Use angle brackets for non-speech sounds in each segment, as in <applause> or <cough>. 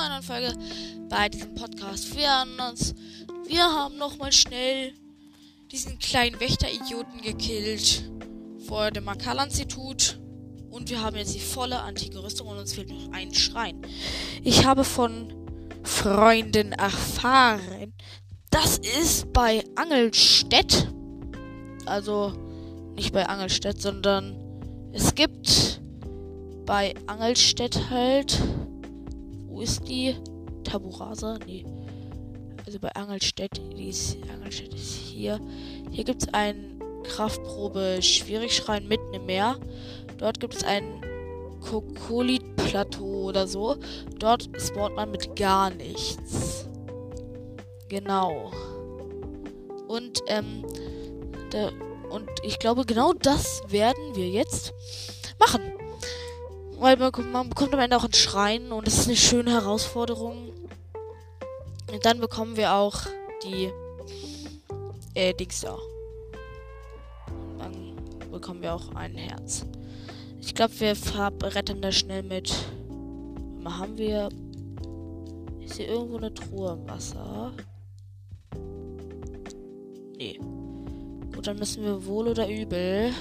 einer Folge bei diesem Podcast. Wir erinnern uns, wir haben nochmal schnell diesen kleinen Wächter-Idioten gekillt vor dem Makala-Institut. Und wir haben jetzt die volle antike Rüstung und uns fehlt noch ein Schrein. Ich habe von Freunden erfahren, das ist bei Angelstedt. Also nicht bei Angelstedt, sondern es gibt bei Angelstedt halt. Wo ist die? Taburasa? Nee. Also bei Angelstedt. Die ist, Angelstedt ist hier. Hier gibt es einen Kraftprobe Schwierigschrein mitten im Meer. Dort gibt es ein Kokolit-Plateau oder so. Dort spawnt man mit gar nichts. Genau. Und, ähm, der, und ich glaube, genau das werden wir jetzt machen. Weil man, man bekommt am Ende auch einen Schrein und es ist eine schöne Herausforderung. Und dann bekommen wir auch die äh, Dings da. Dann bekommen wir auch ein Herz. Ich glaube, wir retten das schnell mit. Haben wir. Ist hier irgendwo eine Truhe im Wasser? Nee. Gut, dann müssen wir wohl oder übel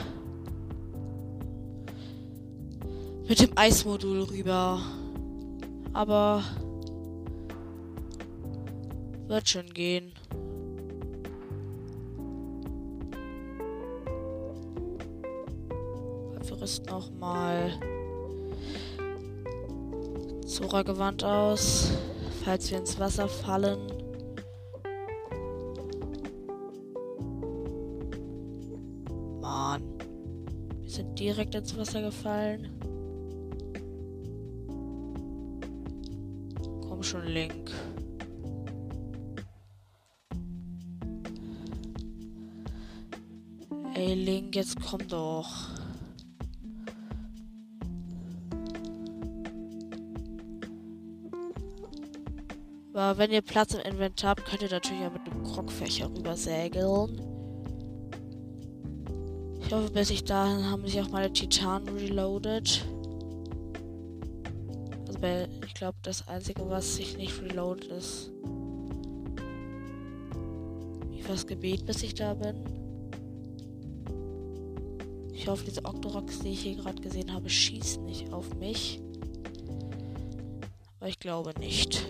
mit dem Eismodul rüber. Aber wird schon gehen. Wir rüsten auch mal Zora-Gewand aus, falls wir ins Wasser fallen. Mann. Wir sind direkt ins Wasser gefallen. Link. Ey, Link, jetzt komm doch. Aber wenn ihr Platz im Inventar habt, könnt ihr natürlich auch mit dem Krogfächer rübersägeln. Ich hoffe, bis ich dahin haben sich auch meine Titanen reloaded. Bei ich glaube, das Einzige, was sich nicht reloadet, ist. Wie das Gebet, bis ich da bin. Ich hoffe, diese Octoroks, die ich hier gerade gesehen habe, schießen nicht auf mich. Aber ich glaube nicht.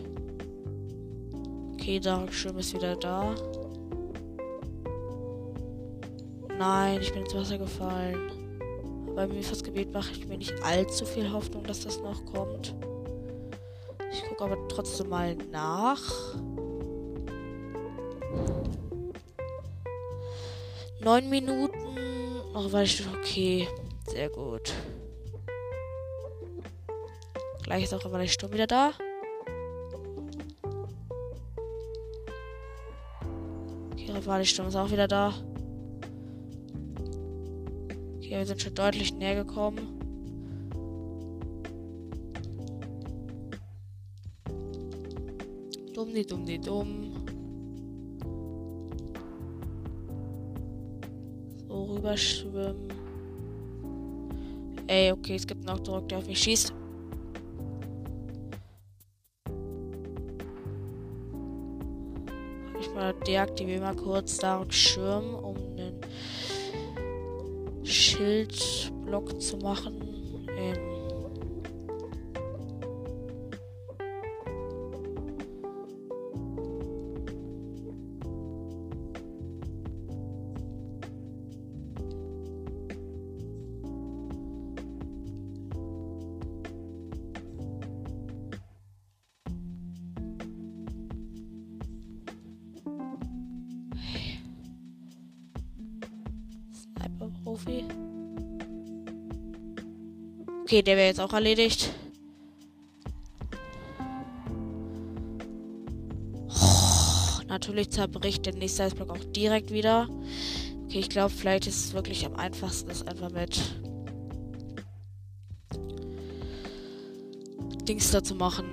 Okay, Darkschirm ist wieder da. Nein, ich bin ins Wasser gefallen. Bei mir fürs Gebet mache ich mir nicht allzu viel Hoffnung, dass das noch kommt. Gucke aber trotzdem mal nach. Neun Minuten. Noch war ich okay. Sehr gut. Gleich ist auch immer der Sturm wieder da. Okay, Rivali-Sturm ist auch wieder da. Okay, wir sind schon deutlich näher gekommen. Dumm, die dumm, die dumm. So rüberschwimmen. Ey, okay, es gibt noch Druck, der auf mich schießt. Ich mal deaktiviere mal kurz Dark Schirm, um einen Schildblock zu machen. Okay, der wäre jetzt auch erledigt. Oh, natürlich zerbricht der nächste Eisblock auch direkt wieder. Okay, ich glaube, vielleicht ist es wirklich am einfachsten, das einfach mit Dings da zu machen.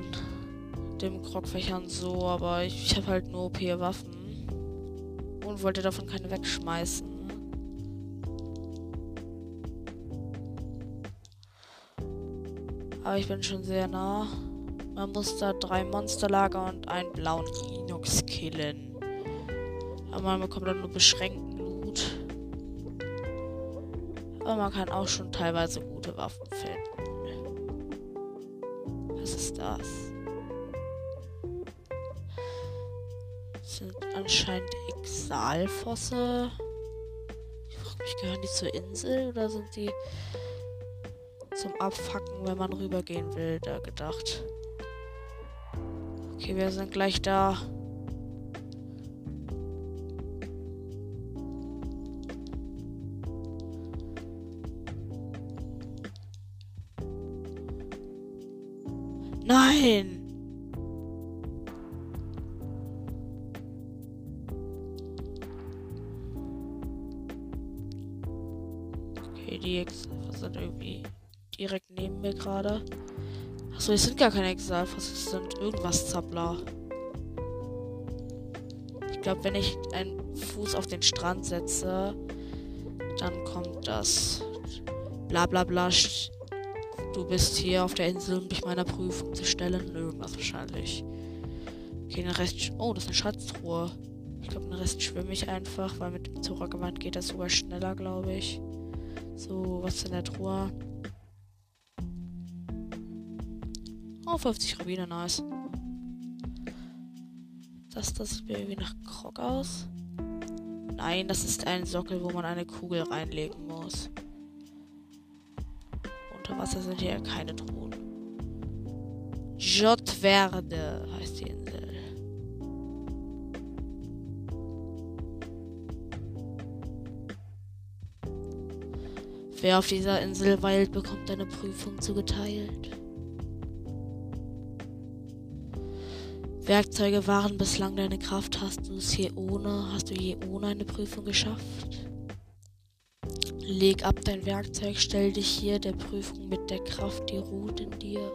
Dem Krogfächern so, aber ich, ich habe halt nur OP-Waffen. Und wollte davon keine wegschmeißen. Aber ich bin schon sehr nah. Man muss da drei Monsterlager und einen blauen Inox killen. Aber man bekommt dann nur beschränkten Loot. Aber man kann auch schon teilweise gute Waffen finden. Was ist das? das sind anscheinend Exalfosse. Ich frage mich, gehören die zur Insel oder sind die zum Abfacken, wenn man rübergehen will, da gedacht? Okay, wir sind gleich da. Nein! Okay, die Ex sind irgendwie mir gerade. Achso, es sind gar keine Exalfos, es sind irgendwas Zappler. Ich glaube, wenn ich einen Fuß auf den Strand setze, dann kommt das. Bla bla bla. Du bist hier auf der Insel, um dich meiner Prüfung zu stellen. Irgendwas wahrscheinlich. Okay, den Rest. Oh, das ist eine Schatztruhe. Ich glaube, den Rest schwimme ich einfach, weil mit dem Zora-Gewand geht das sogar schneller, glaube ich. So, was ist in der Truhe? Oh, 50 Rubine, nice. Das, das sieht irgendwie nach Krog aus. Nein, das ist ein Sockel, wo man eine Kugel reinlegen muss. Unter Wasser sind hier keine Truhen. Jotverde heißt die Insel. Wer auf dieser Insel weilt, bekommt eine Prüfung zugeteilt. Werkzeuge waren bislang deine Kraft. Hast du es hier ohne? Hast du je ohne eine Prüfung geschafft? Leg ab dein Werkzeug, stell dich hier der Prüfung mit der Kraft, die ruht in dir.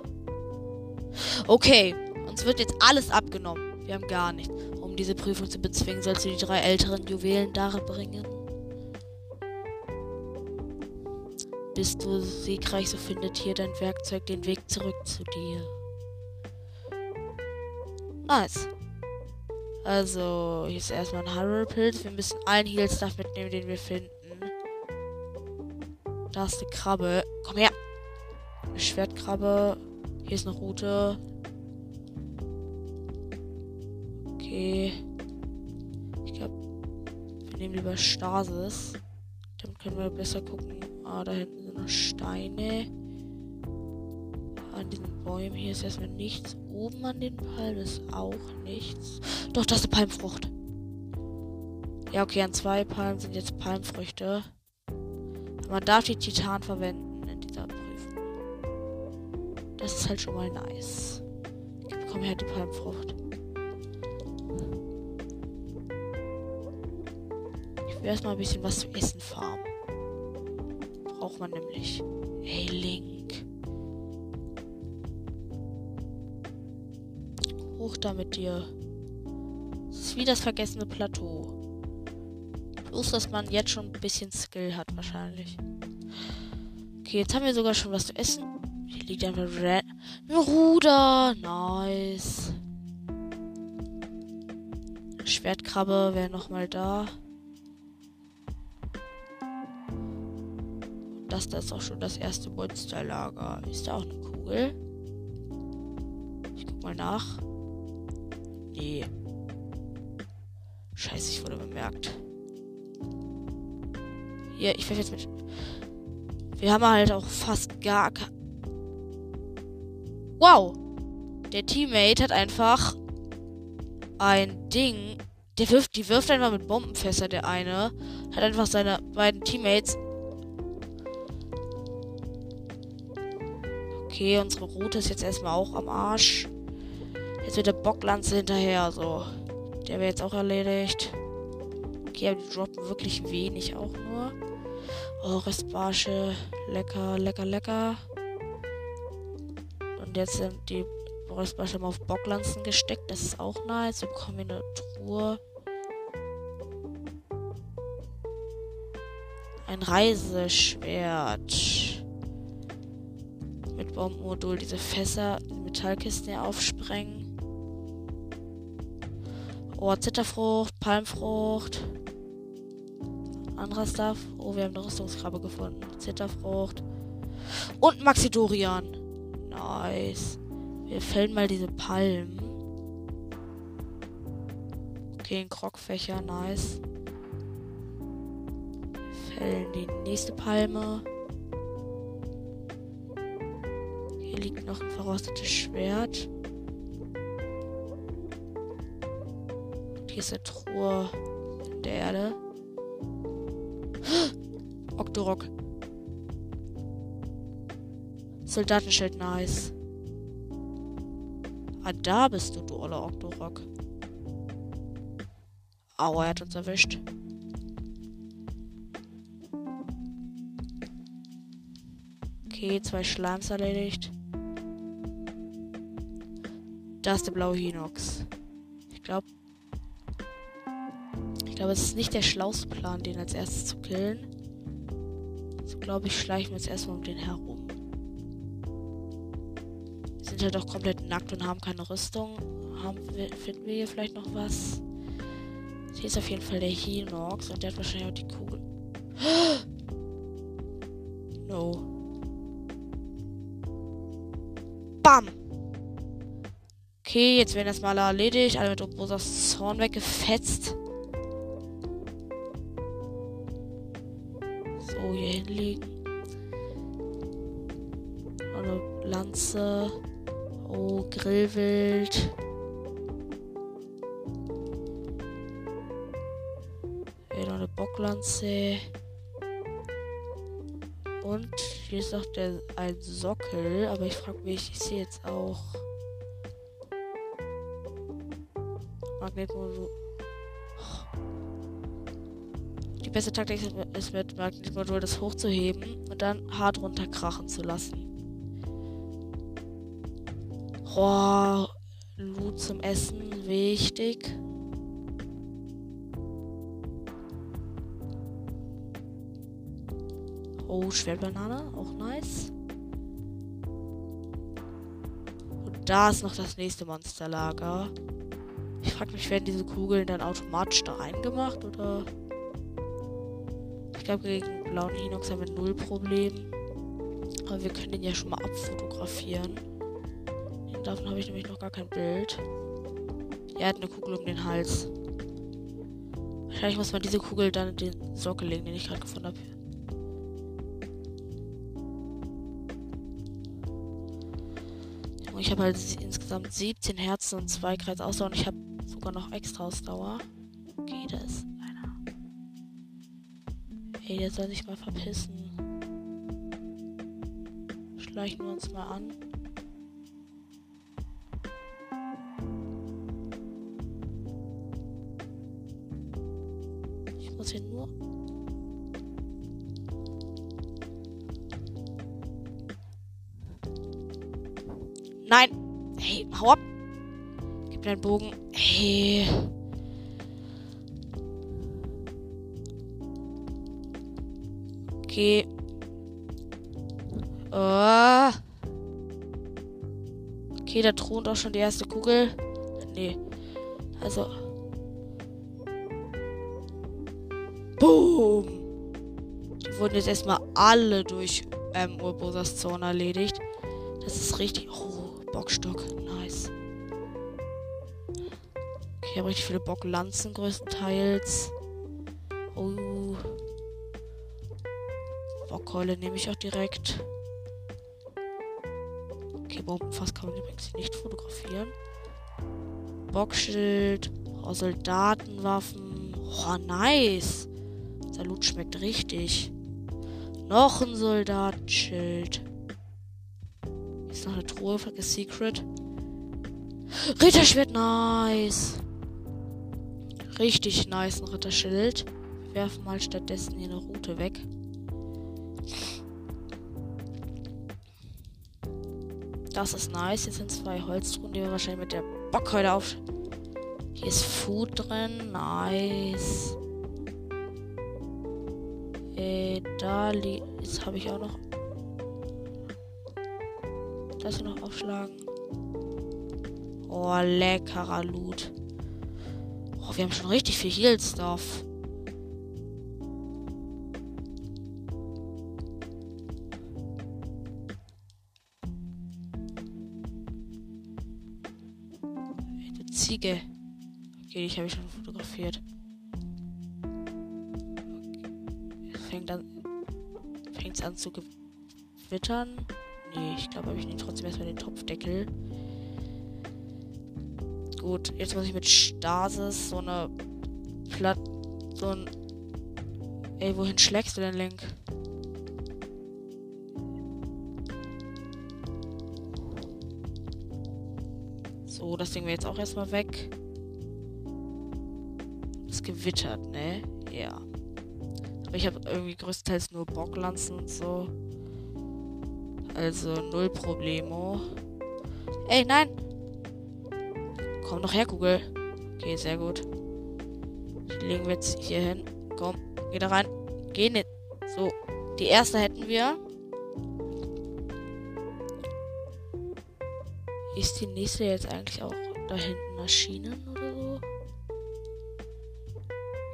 Okay, uns wird jetzt alles abgenommen. Wir haben gar nichts. Um diese Prüfung zu bezwingen, sollst du die drei älteren Juwelen darbringen. Bist du siegreich, so findet hier dein Werkzeug den Weg zurück zu dir. Nice. Also, hier ist erstmal ein Hyrule-Pilz. Wir müssen allen Heal-Stuff mitnehmen, den wir finden. Da ist eine Krabbe. Komm her. Eine Schwertkrabbe. Hier ist eine Route. Okay. Ich glaube, wir nehmen lieber Stasis. Dann können wir besser gucken. Ah, da hinten sind noch Steine. An diesen Bäumen hier ist erstmal nichts oben an den Palmen ist auch nichts. Doch, das ist eine Palmfrucht. Ja, okay, an zwei Palmen sind jetzt Palmfrüchte. Man darf die Titan verwenden in dieser Prüfung. Das ist halt schon mal nice. Ich bekomme her die Palmfrucht. Ich will erstmal ein bisschen was zu essen farmen. Braucht man nämlich. Hey, Link. Hoch da mit dir. Es ist wie das vergessene Plateau. Bloß, dass man jetzt schon ein bisschen Skill hat, wahrscheinlich. Okay, jetzt haben wir sogar schon was zu essen. Hier liegt einfach Red. Ein Ruder. Nice. Schwertkrabbe wäre nochmal da. Das da ist auch schon das erste Monsterlager. Ist da auch eine Kugel? Ich guck mal nach. Nee. Scheiße, ich wurde bemerkt. Hier, ich werfe jetzt mit. Wir haben halt auch fast gar. Wow! Der Teammate hat einfach ein Ding. Der wirft, die wirft einfach mit Bombenfässer, der eine. Hat einfach seine beiden Teammates. Okay, unsere Route ist jetzt erstmal auch am Arsch. Jetzt wird der Bocklanze hinterher, so. Der wäre jetzt auch erledigt. Okay, aber die droppen wirklich wenig auch nur. Oh, Restbarsche. Lecker, lecker, lecker. Und jetzt sind die Restbarsche mal auf Bocklanzen gesteckt. Das ist auch nice. Wir bekommen hier eine Truhe. Ein Reiseschwert. Mit Bombenmodul. Diese Fässer Metallkisten hier aufsprengen. Oh, Zitterfrucht, Palmfrucht. Anderer Stuff. Oh, wir haben eine Rüstungskrabbe gefunden. Zitterfrucht. Und Maxidorian. Nice. Wir fällen mal diese Palmen. Okay, ein Krogfächer. Nice. Fällen die nächste Palme. Hier liegt noch ein verrostetes Schwert. Eine Truhe der Erde. <gasps> Octorok. Soldatenschild, nice. Ah, da bist du, du oller Octorok. Aua, er hat uns erwischt. Okay, zwei Schleims erledigt. Da ist der blaue Hinox. Glaube, es ist nicht der schlauste Plan, den als erstes zu killen. So glaube ich, schleichen wir jetzt erstmal um den herum. Wir sind halt auch komplett nackt und haben keine Rüstung. Haben finden wir hier vielleicht noch was? Hier ist auf jeden Fall der Hinox und der hat wahrscheinlich auch die Kugel. <gasps> No. Bam! Okay, jetzt werden das mal erledigt. Alle mit Obosas Zorn weggefetzt. Hinlegen. Eine Lanze. Oh, Grillwild. Hier noch eine Bocklanze. Und hier ist noch der, ein Sockel. Aber ich frage mich, ich sehe jetzt auch. Magnetmodul. Die beste Taktik ist mit Magnetmodul das hochzuheben und dann hart runterkrachen zu lassen. Oh, Loot zum Essen, wichtig. Oh, Schwertbanane, auch nice. Und da ist noch das nächste Monsterlager. Ich frage mich, werden diese Kugeln dann automatisch da reingemacht oder? Ich glaube, gegen blauen Hinox haben wir null Problem. Aber wir können den ja schon mal abfotografieren. Davon habe ich nämlich noch gar kein Bild. Er hat eine Kugel um den Hals. Wahrscheinlich muss man diese Kugel dann in den Sockel legen, den ich gerade gefunden habe. Ich habe halt insgesamt 17 Herzen und 2 Kreis Ausdauer und ich habe sogar noch extra Ausdauer. Ey, der soll sich mal verpissen. Schleichen wir uns mal an. Ich muss hier nur Nein. Hey, hau ab. Gib mir einen Bogen. Hey. Okay. Oh. Okay, da thront auch schon die erste Kugel. Nee. Also. Boom. Die wurden jetzt erstmal alle durch ähm, Urbosas Zone erledigt. Das ist richtig. Oh, Bockstock. Nice. Okay, ich habe richtig viele Bocklanzen größtenteils. Oh. Bockkeule nehme ich auch direkt. Okay, Bombenfass kann man übrigens nicht fotografieren. Bockschild. Oh, Soldatenwaffen. Oh, nice. Salut schmeckt richtig. Noch ein Soldatenschild. Ist noch eine Truhe, fucking Secret. Ritterschwert, nice. Richtig nice, ein Ritterschild. Wir werfen mal stattdessen hier eine Route weg. Das ist nice. Jetzt sind zwei Holztruhen, die wir wahrscheinlich mit der Bockheule auf. Hier ist Food drin. Nice. Äh, da Jetzt habe ich auch noch. Das noch aufschlagen. Oh, leckerer Loot. Oh, wir haben schon richtig viel Heal-Stuff. Ziege. Okay, ich habe ich schon fotografiert. Okay. Fängt an. Fängt an zu gewittern. Nee, ich glaube, ich nicht trotzdem erstmal den Topfdeckel. Gut, jetzt muss ich mit Stasis so eine Platt. So ein. Ey, wohin schlägst du denn, Link? Das Ding wäre jetzt auch erstmal weg. Es gewittert, ne? Ja. Aber ich habe irgendwie größtenteils nur Bocklanzen und so. Also null Problemo. Ey, nein! Komm doch her, Kugel. Okay, sehr gut. Die legen wir jetzt hier hin. Komm, geh da rein. Geh nicht. So, die erste hätten wir. Ist die nächste jetzt eigentlich auch da hinten erschienen oder so?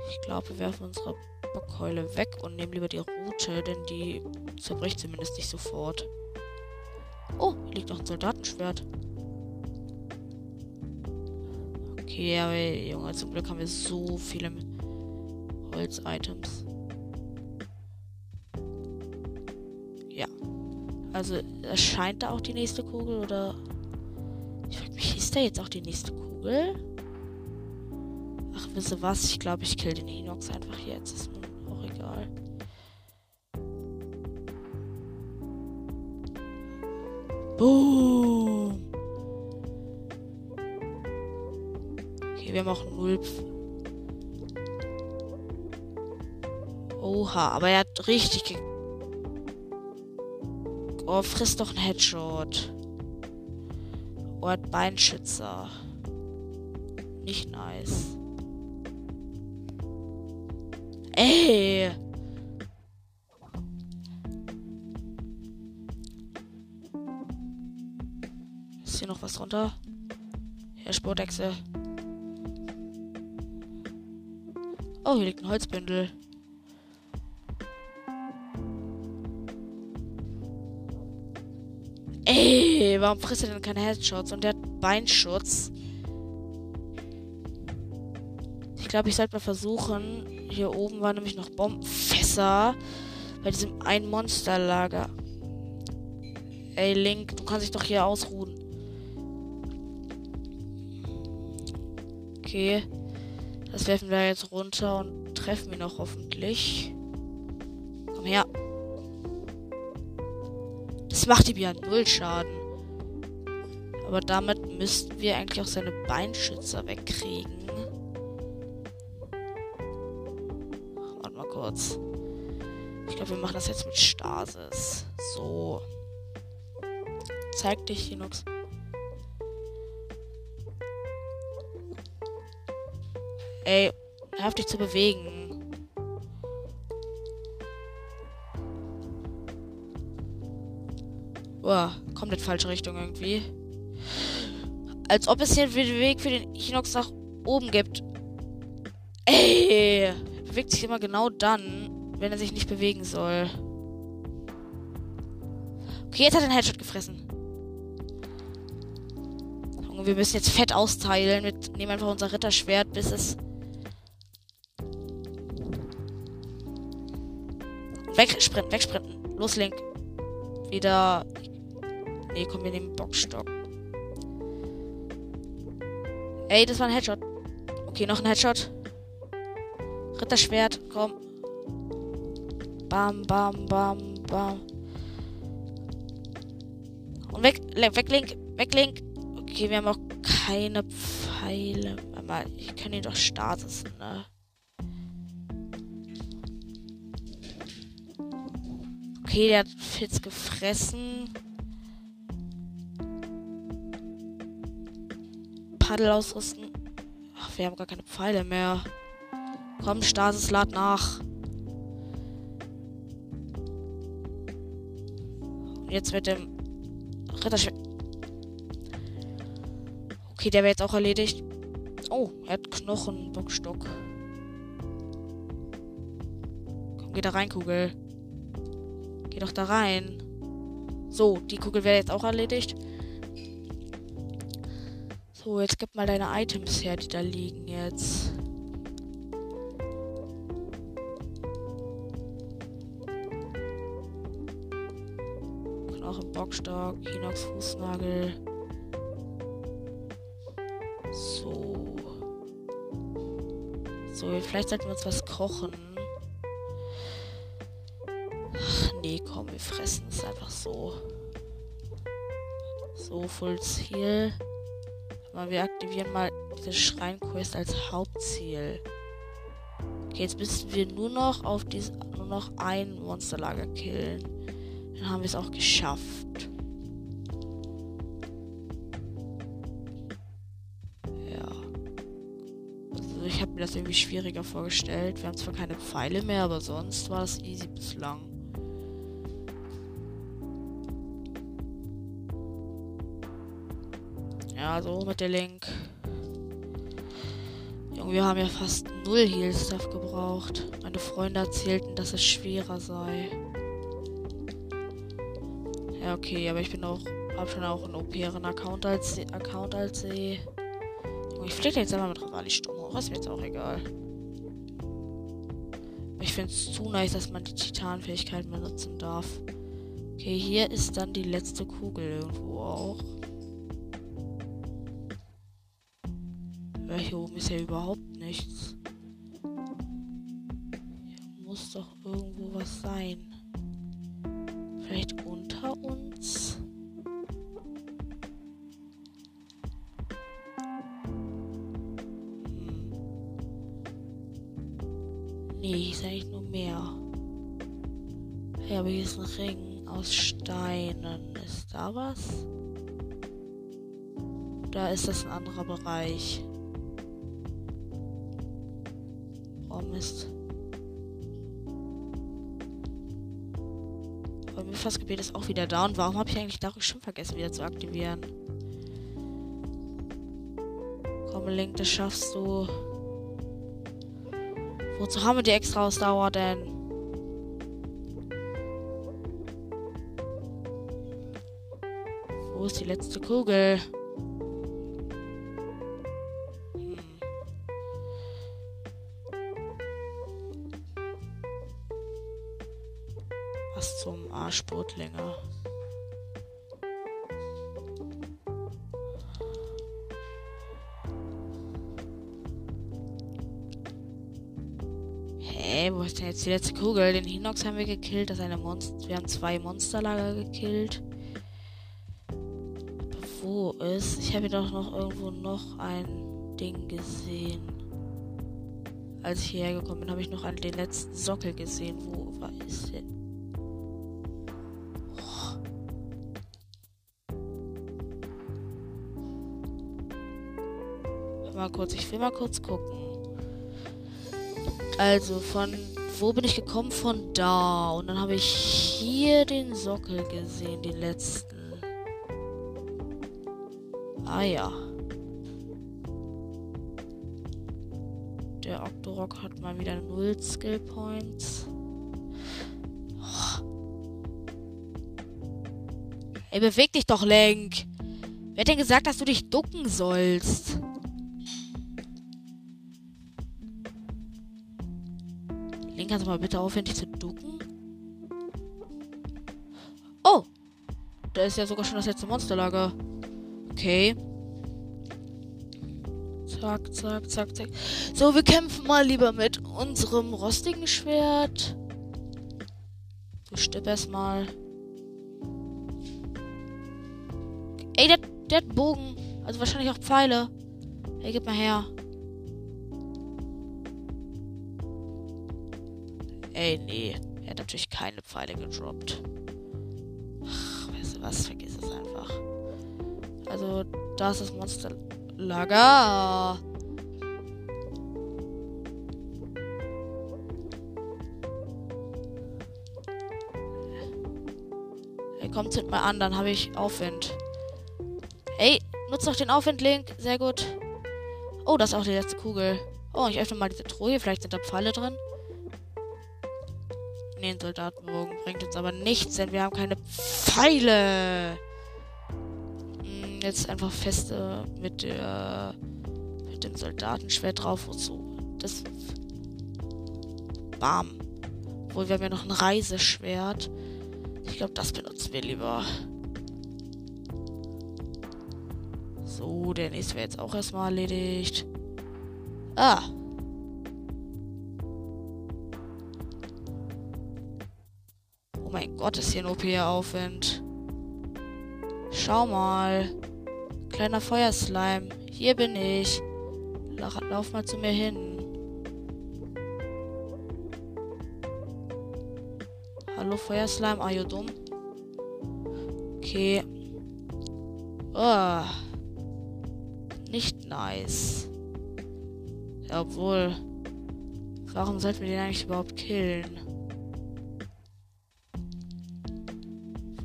Ich glaube, wir werfen unsere Bockheule weg und nehmen lieber die Route, denn die zerbricht zumindest nicht sofort. Oh, hier liegt noch ein Soldatenschwert. Okay, aber Junge, zum Glück haben wir so viele Holz-Items. Ja. Also, erscheint da auch die nächste Kugel oder ist da jetzt auch die nächste Kugel? Ach, wisst ihr was? Ich glaube, ich kill den Hinox einfach jetzt. Ist mir auch egal. Boom! Okay, wir haben auch null. Oha, aber er hat richtig ge Oh, frisst doch ein Headshot. Ort Beinschützer. Nicht nice. Ey! Ist hier noch was drunter? Herr Sportechse. Oh, hier liegt ein Holzbündel. Ey, warum frisst er denn keine Headshots? Und der hat Beinschutz. Ich glaube, ich sollte mal versuchen. Hier oben waren nämlich noch Bombenfässer. Bei diesem einen Monsterlager. Ey, Link, du kannst dich doch hier ausruhen. Okay. Das werfen wir jetzt runter und treffen ihn auch hoffentlich. Komm her. Das macht ihm ja null Schaden. Aber damit müssten wir eigentlich auch seine Beinschützer wegkriegen. Warte mal kurz. Ich glaube, wir machen das jetzt mit Stasis. So. Zeig dich, Linux. Ey, hör dich zu bewegen. Boah, komplett falsche Richtung irgendwie. Als ob es hier einen Weg für den Hinox nach oben gibt. Ey! Er bewegt sich immer genau dann, wenn er sich nicht bewegen soll. Okay, jetzt hat er einen Headshot gefressen. Junge, wir müssen jetzt fett austeilen. Wir nehmen einfach unser Ritterschwert, bis es. Wegsprinten, wegsprinten. Los, Link. Wieder Nee, komm, wir nehmen Boxstock. Ey, das war ein Headshot. Okay, noch ein Headshot. Ritterschwert, komm. Bam, bam, bam, bam. Und weg, weg, Link, weg, Link. Okay, wir haben auch keine Pfeile. Aber ich kann ihn doch starten, ne? Okay, der hat Fitz gefressen. Paddel ausrüsten. Ach, wir haben gar keine Pfeile mehr. Komm, Stasis, lad nach. Jetzt mit dem Ritterschwert. Okay, der wäre jetzt auch erledigt. Oh, er hat Knochen, Bockstock. Komm, geh da rein, Kugel. Geh doch da rein. So, die Kugel wäre jetzt auch erledigt. So, jetzt gib mal deine Items her, die da liegen jetzt. Knochen, Bockstock, Hinox Fußnagel. So. So, vielleicht sollten wir uns was kochen. Ach, nee, komm, wir fressen es einfach so. So, Full Ziel. Aber wir aktivieren mal diese Schreinquest als Hauptziel. Okay, jetzt müssen wir nur noch auf diese, nur noch ein Monsterlager killen. Dann haben wir es auch geschafft. Ja. Also ich habe mir das irgendwie schwieriger vorgestellt. Wir haben zwar keine Pfeile mehr, aber sonst war das easy bislang. Ja, so mit der Link. Junge, wir haben ja fast null Heal-Stuff gebraucht. Meine Freunde erzählten, dass es schwerer sei. Ja, okay, aber ich bin auch, hab schon auch einen OP-eren Account als, Account als sie. Ich fliege jetzt einfach mit Ravali stumm hoch, ist mir jetzt auch egal. Ich finde es zu nice, dass man die Titanfähigkeiten benutzen darf. Okay, hier ist dann die letzte Kugel irgendwo auch. Ist ja überhaupt nichts. Hier muss doch irgendwo was sein. Vielleicht unter uns? Hm. Nee, hier ist eigentlich nur Meer. Ja, aber hier ist ein Ring aus Steinen. Ist da was? Da ist das ein anderer Bereich? Mist. Mythos-Gebet ist auch wieder da. Und warum habe ich eigentlich Dark schon vergessen, wieder zu aktivieren? Komm, Link, das schaffst du. Wozu haben wir die extra Ausdauer denn? Wo ist die letzte Kugel? Wo ist denn jetzt die letzte Kugel? Den Hinox haben wir gekillt. Das eine Monster. Wir haben zwei Monsterlager gekillt. Wo ist? Ich habe doch noch irgendwo noch ein Ding gesehen. Als ich hierher gekommen bin, habe ich noch einen, den letzten Sockel gesehen. Wo war ist der? mal kurz. Ich will mal kurz gucken. Also von wo bin ich gekommen? Von da. Und dann habe ich hier den Sockel gesehen, den letzten. Ah ja. Der Octorok hat mal wieder null Skill Points. Oh. Ey, beweg dich doch, Lenk. Wer hat denn gesagt, dass du dich ducken sollst? Den kannst du mal bitte aufhören, dich zu ducken? Oh! Da ist ja sogar schon das letzte Monsterlager. Okay. Zack, zack, zack, zack. So, wir kämpfen mal lieber mit unserem rostigen Schwert. Stipp erstmal. Ey, der, der hat Bogen. Also wahrscheinlich auch Pfeile. Ey, gib mal her. Ey, nee. Er hat natürlich keine Pfeile gedroppt. Ach, weißt du was? Vergiss es einfach. Also, da ist das Monsterlager. Ey, kommt, zünd mal an, dann habe ich Aufwind. Hey, Nutzt noch den Aufwindlink. Sehr gut. Oh, das ist auch die letzte Kugel. Oh, ich öffne mal diese Truhe. Vielleicht sind da Pfeile drin. Nee, ein Soldatenbogen bringt uns aber nichts, denn wir haben keine Pfeile. Hm, jetzt einfach feste mit der mit dem Soldatenschwert drauf. Wozu? Das. Bam. Obwohl, wir haben ja noch ein Reiseschwert. Ich glaube, das benutzen wir lieber. So, der nächste wäre jetzt auch erstmal erledigt. Ah. Gott, ist hier ein OP-Aufwind. Schau mal. Kleiner Feuerslime. Hier bin ich. Lauf mal zu mir hin. Hallo Feuerslime, are you dumm? Okay. Oh. Nicht nice. Ja, obwohl. Warum sollten wir den eigentlich überhaupt killen?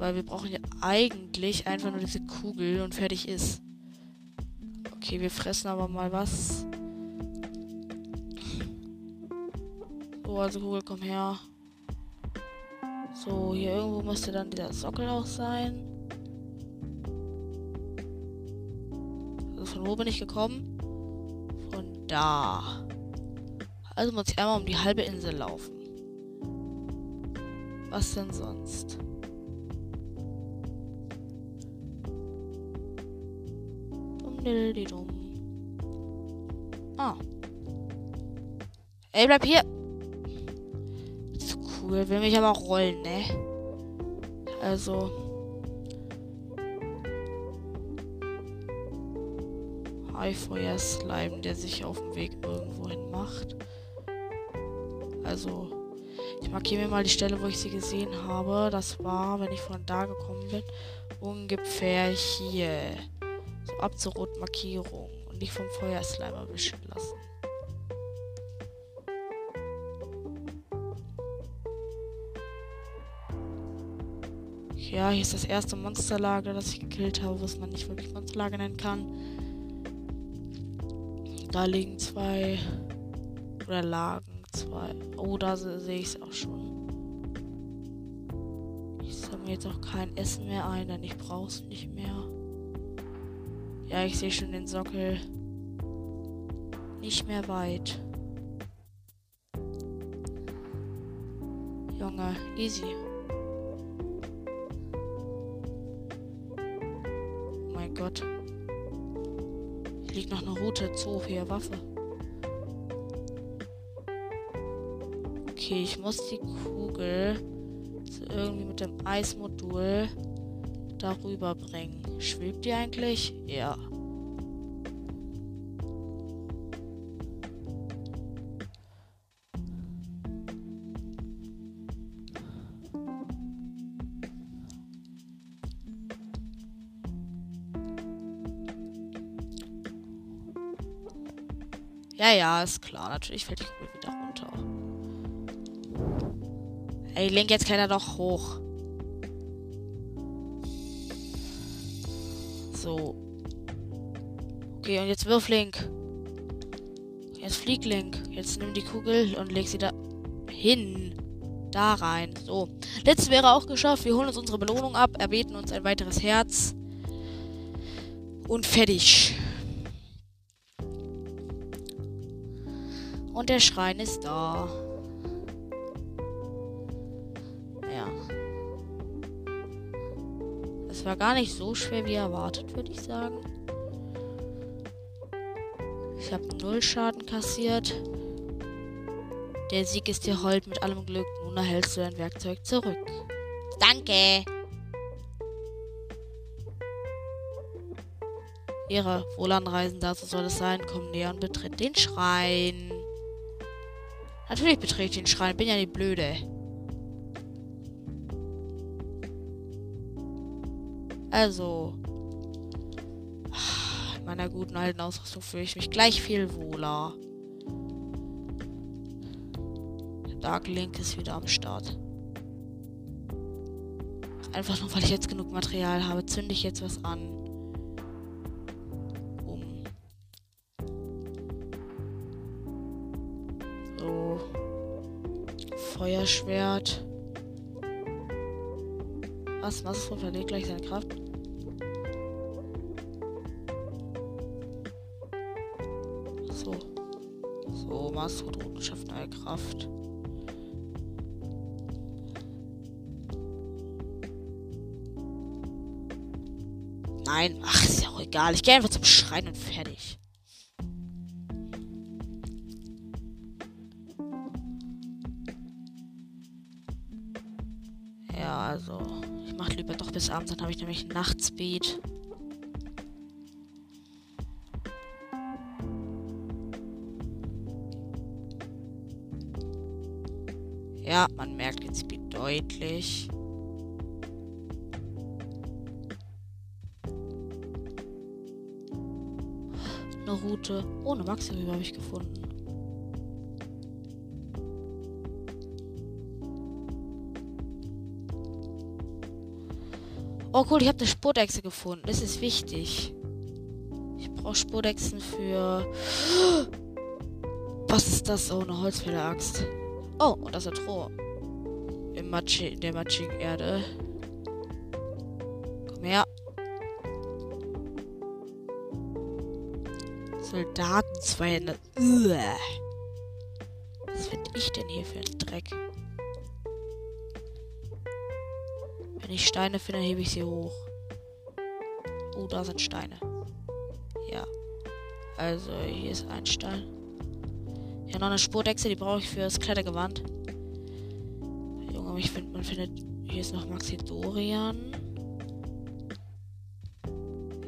Weil wir brauchen ja eigentlich einfach nur diese Kugel und fertig ist. Okay, wir fressen aber mal was. So, also Kugel, komm her. So, hier irgendwo müsste dann dieser Sockel auch sein. Von wo bin ich gekommen? Von da. Also muss ich einmal um die halbe Insel laufen. Was denn sonst? Dumm, Ah. Ey, bleib hier. Ist cool. Will mich aber rollen, ne? Also. Highfeuer Slime, der sich auf dem Weg irgendwo hin macht. Also, ich markiere mir mal die Stelle, wo ich sie gesehen habe. Das war, wenn ich von da gekommen bin, ungefähr hier. So ab zur roten Markierung und nicht vom Feuerslime erwischen lassen. Ja, hier ist das erste Monsterlager, das ich gekillt habe, was man nicht wirklich Monsterlager nennen kann. Da liegen zwei. Oder lagen zwei. Oh, da sehe ich es auch schon. Ich sammle jetzt auch kein Essen mehr ein, denn ich brauche es nicht mehr. Ja, ich sehe schon den Sockel. Nicht mehr weit. Junge, easy. Oh mein Gott liegt noch eine rote Zoopia Waffe. Okay, ich muss die Kugel irgendwie mit dem Eismodul darüber bringen. Schwebt die eigentlich? Ja. Ja, ja, ist klar. Natürlich fällt die Kugel wieder runter. Ey, lenk jetzt keiner doch hoch. So. Okay, und jetzt wirf Link. Jetzt flieg Link. Jetzt nimm die Kugel und leg sie da hin. Da rein. So. Letztes wäre auch geschafft. Wir holen uns unsere Belohnung ab, erbeten uns ein weiteres Herz. Und fertig. Und der Schrein ist da. War gar nicht so schwer wie erwartet, würde ich sagen. Ich habe null Schaden kassiert. Der Sieg ist dir hold mit allem Glück. Nun erhältst du dein Werkzeug zurück. Danke. Ihre Wohlanreisender, so soll es sein. Komm näher und betritt den Schrein. Natürlich betrete ich den Schrein, bin ja nicht blöde. Also, in meiner guten alten Ausrüstung fühle ich mich gleich viel wohler. Dark Link ist wieder am Start. Einfach nur, weil ich jetzt genug Material habe, zünde ich jetzt was an. Um. So. Feuerschwert. Was? Was verliert gleich seine Kraft? So. So, Maßrodroten schafft neue Kraft. Nein, ach, ist ja auch egal. Ich gehe einfach zum Schrein und fertig. Abends, dann habe ich nämlich Nachtspeed. Ja, man merkt den Speed deutlich. Eine Route ohne Maxi habe ich gefunden. Oh cool, ich habe eine Spurechse gefunden. Das ist wichtig. Ich brauche Spurechsen für... Was ist das? Oh, eine Holzfäller-Axt. Oh, und das ist ein Matschi in der matschigen Erde. Komm her. Soldaten 200. Uah. Was finde ich denn hier für einen Dreck? Wenn ich Steine finde, hebe ich sie hoch. Oh, da sind Steine. Ja. Also, hier ist ein Stein. Ja, noch eine Spurdechse, die brauche ich für das Klettergewand. Junge, ich finde, man findet. Hier ist noch Maxidorian.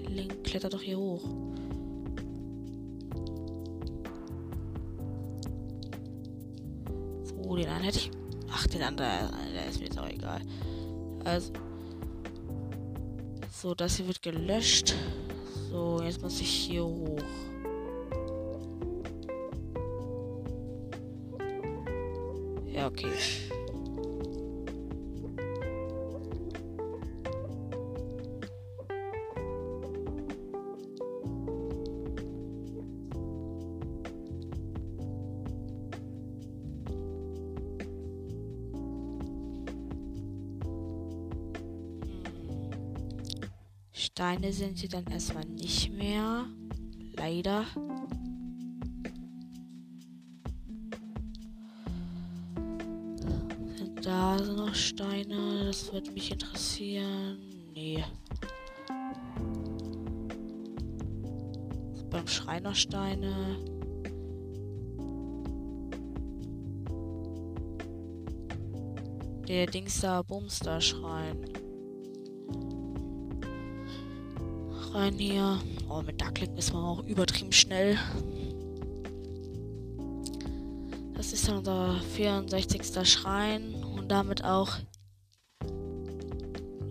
Link klettert doch hier hoch. So, den einen hätte ich. Ach, den anderen, der ist mir jetzt auch egal. Also. So, das hier wird gelöscht. So, jetzt muss ich hier hoch. Ja, okay. Steine sind sie dann erstmal nicht mehr. Leider. Sind da sind noch Steine? Das würde mich interessieren. Nee. Beim Schreiner Steine. Der Dings da, Bumster Schrein. Rein hier. Oh, mit Duckling ist man auch übertrieben schnell. Das ist dann unser 64. Schrein und damit auch.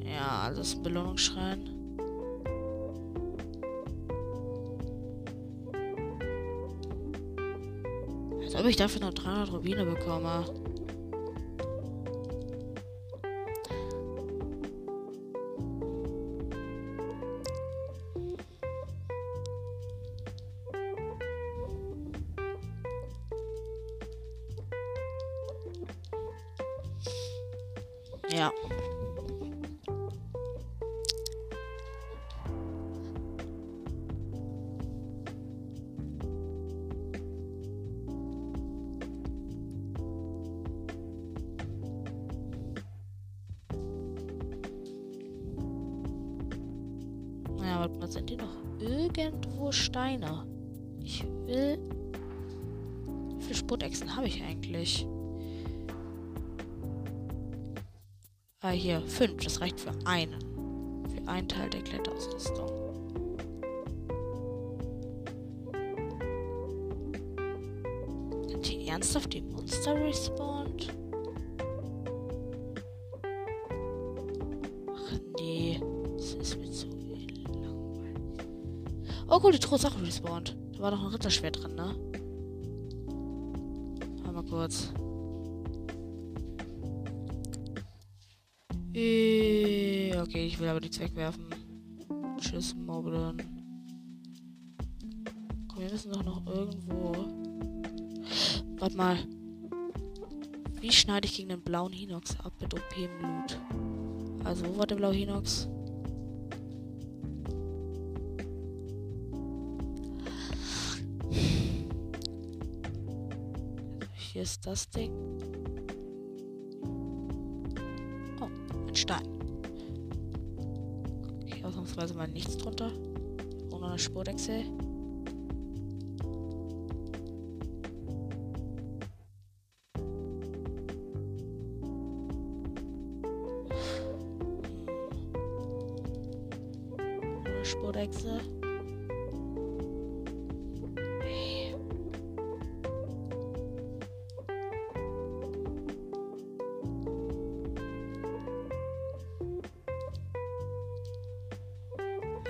Ja, also ist ein Belohnungsschrein. Als ob ich dafür noch 300 Rubine bekomme. Reicht für einen. Für einen Teil der Kletterausrüstung. Sind hier ernsthaft die Monster respawned? Ach nee, das ist mir zu langweilig. Oh cool, die Truhe ist auch respawned. Da war doch ein Ritterschwert drin, ne? Mal kurz. Okay, ich will aber nichts wegwerfen. Tschüss, Moblin. Komm, wir müssen doch noch irgendwo. Warte mal. Wie schneide ich gegen den blauen Hinox ab mit OP im Loot? Also, wo war der blaue Hinox? Hier ist das Ding. Ausnahmsweise mal nichts drunter. Ohne eine. Spurdechse.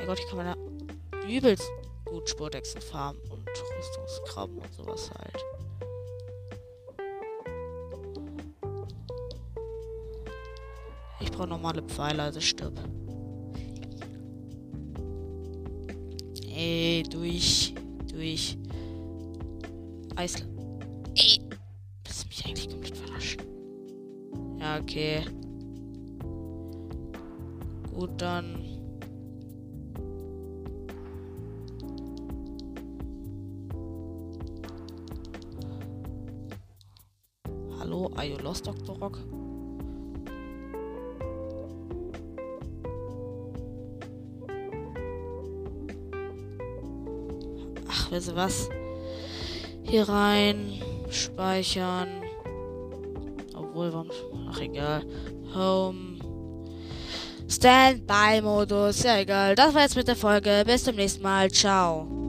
Mein Gott, ich kann meine übelst gut Spurdechsen farmen und Rüstungskrabben und sowas halt. Ich brauche normale Pfeile, also stirb. Ey, durch. Durch. Eisl. Ey. Das mich eigentlich komplett verarscht. Ja, okay. Gut, dann. Lost, Dr. Rock? Ach, weißt du was? Hier rein. Speichern. Obwohl, warum? Ach, egal. Home. Standby-Modus. Ja, egal. Das war jetzt mit der Folge. Bis zum nächsten Mal. Ciao.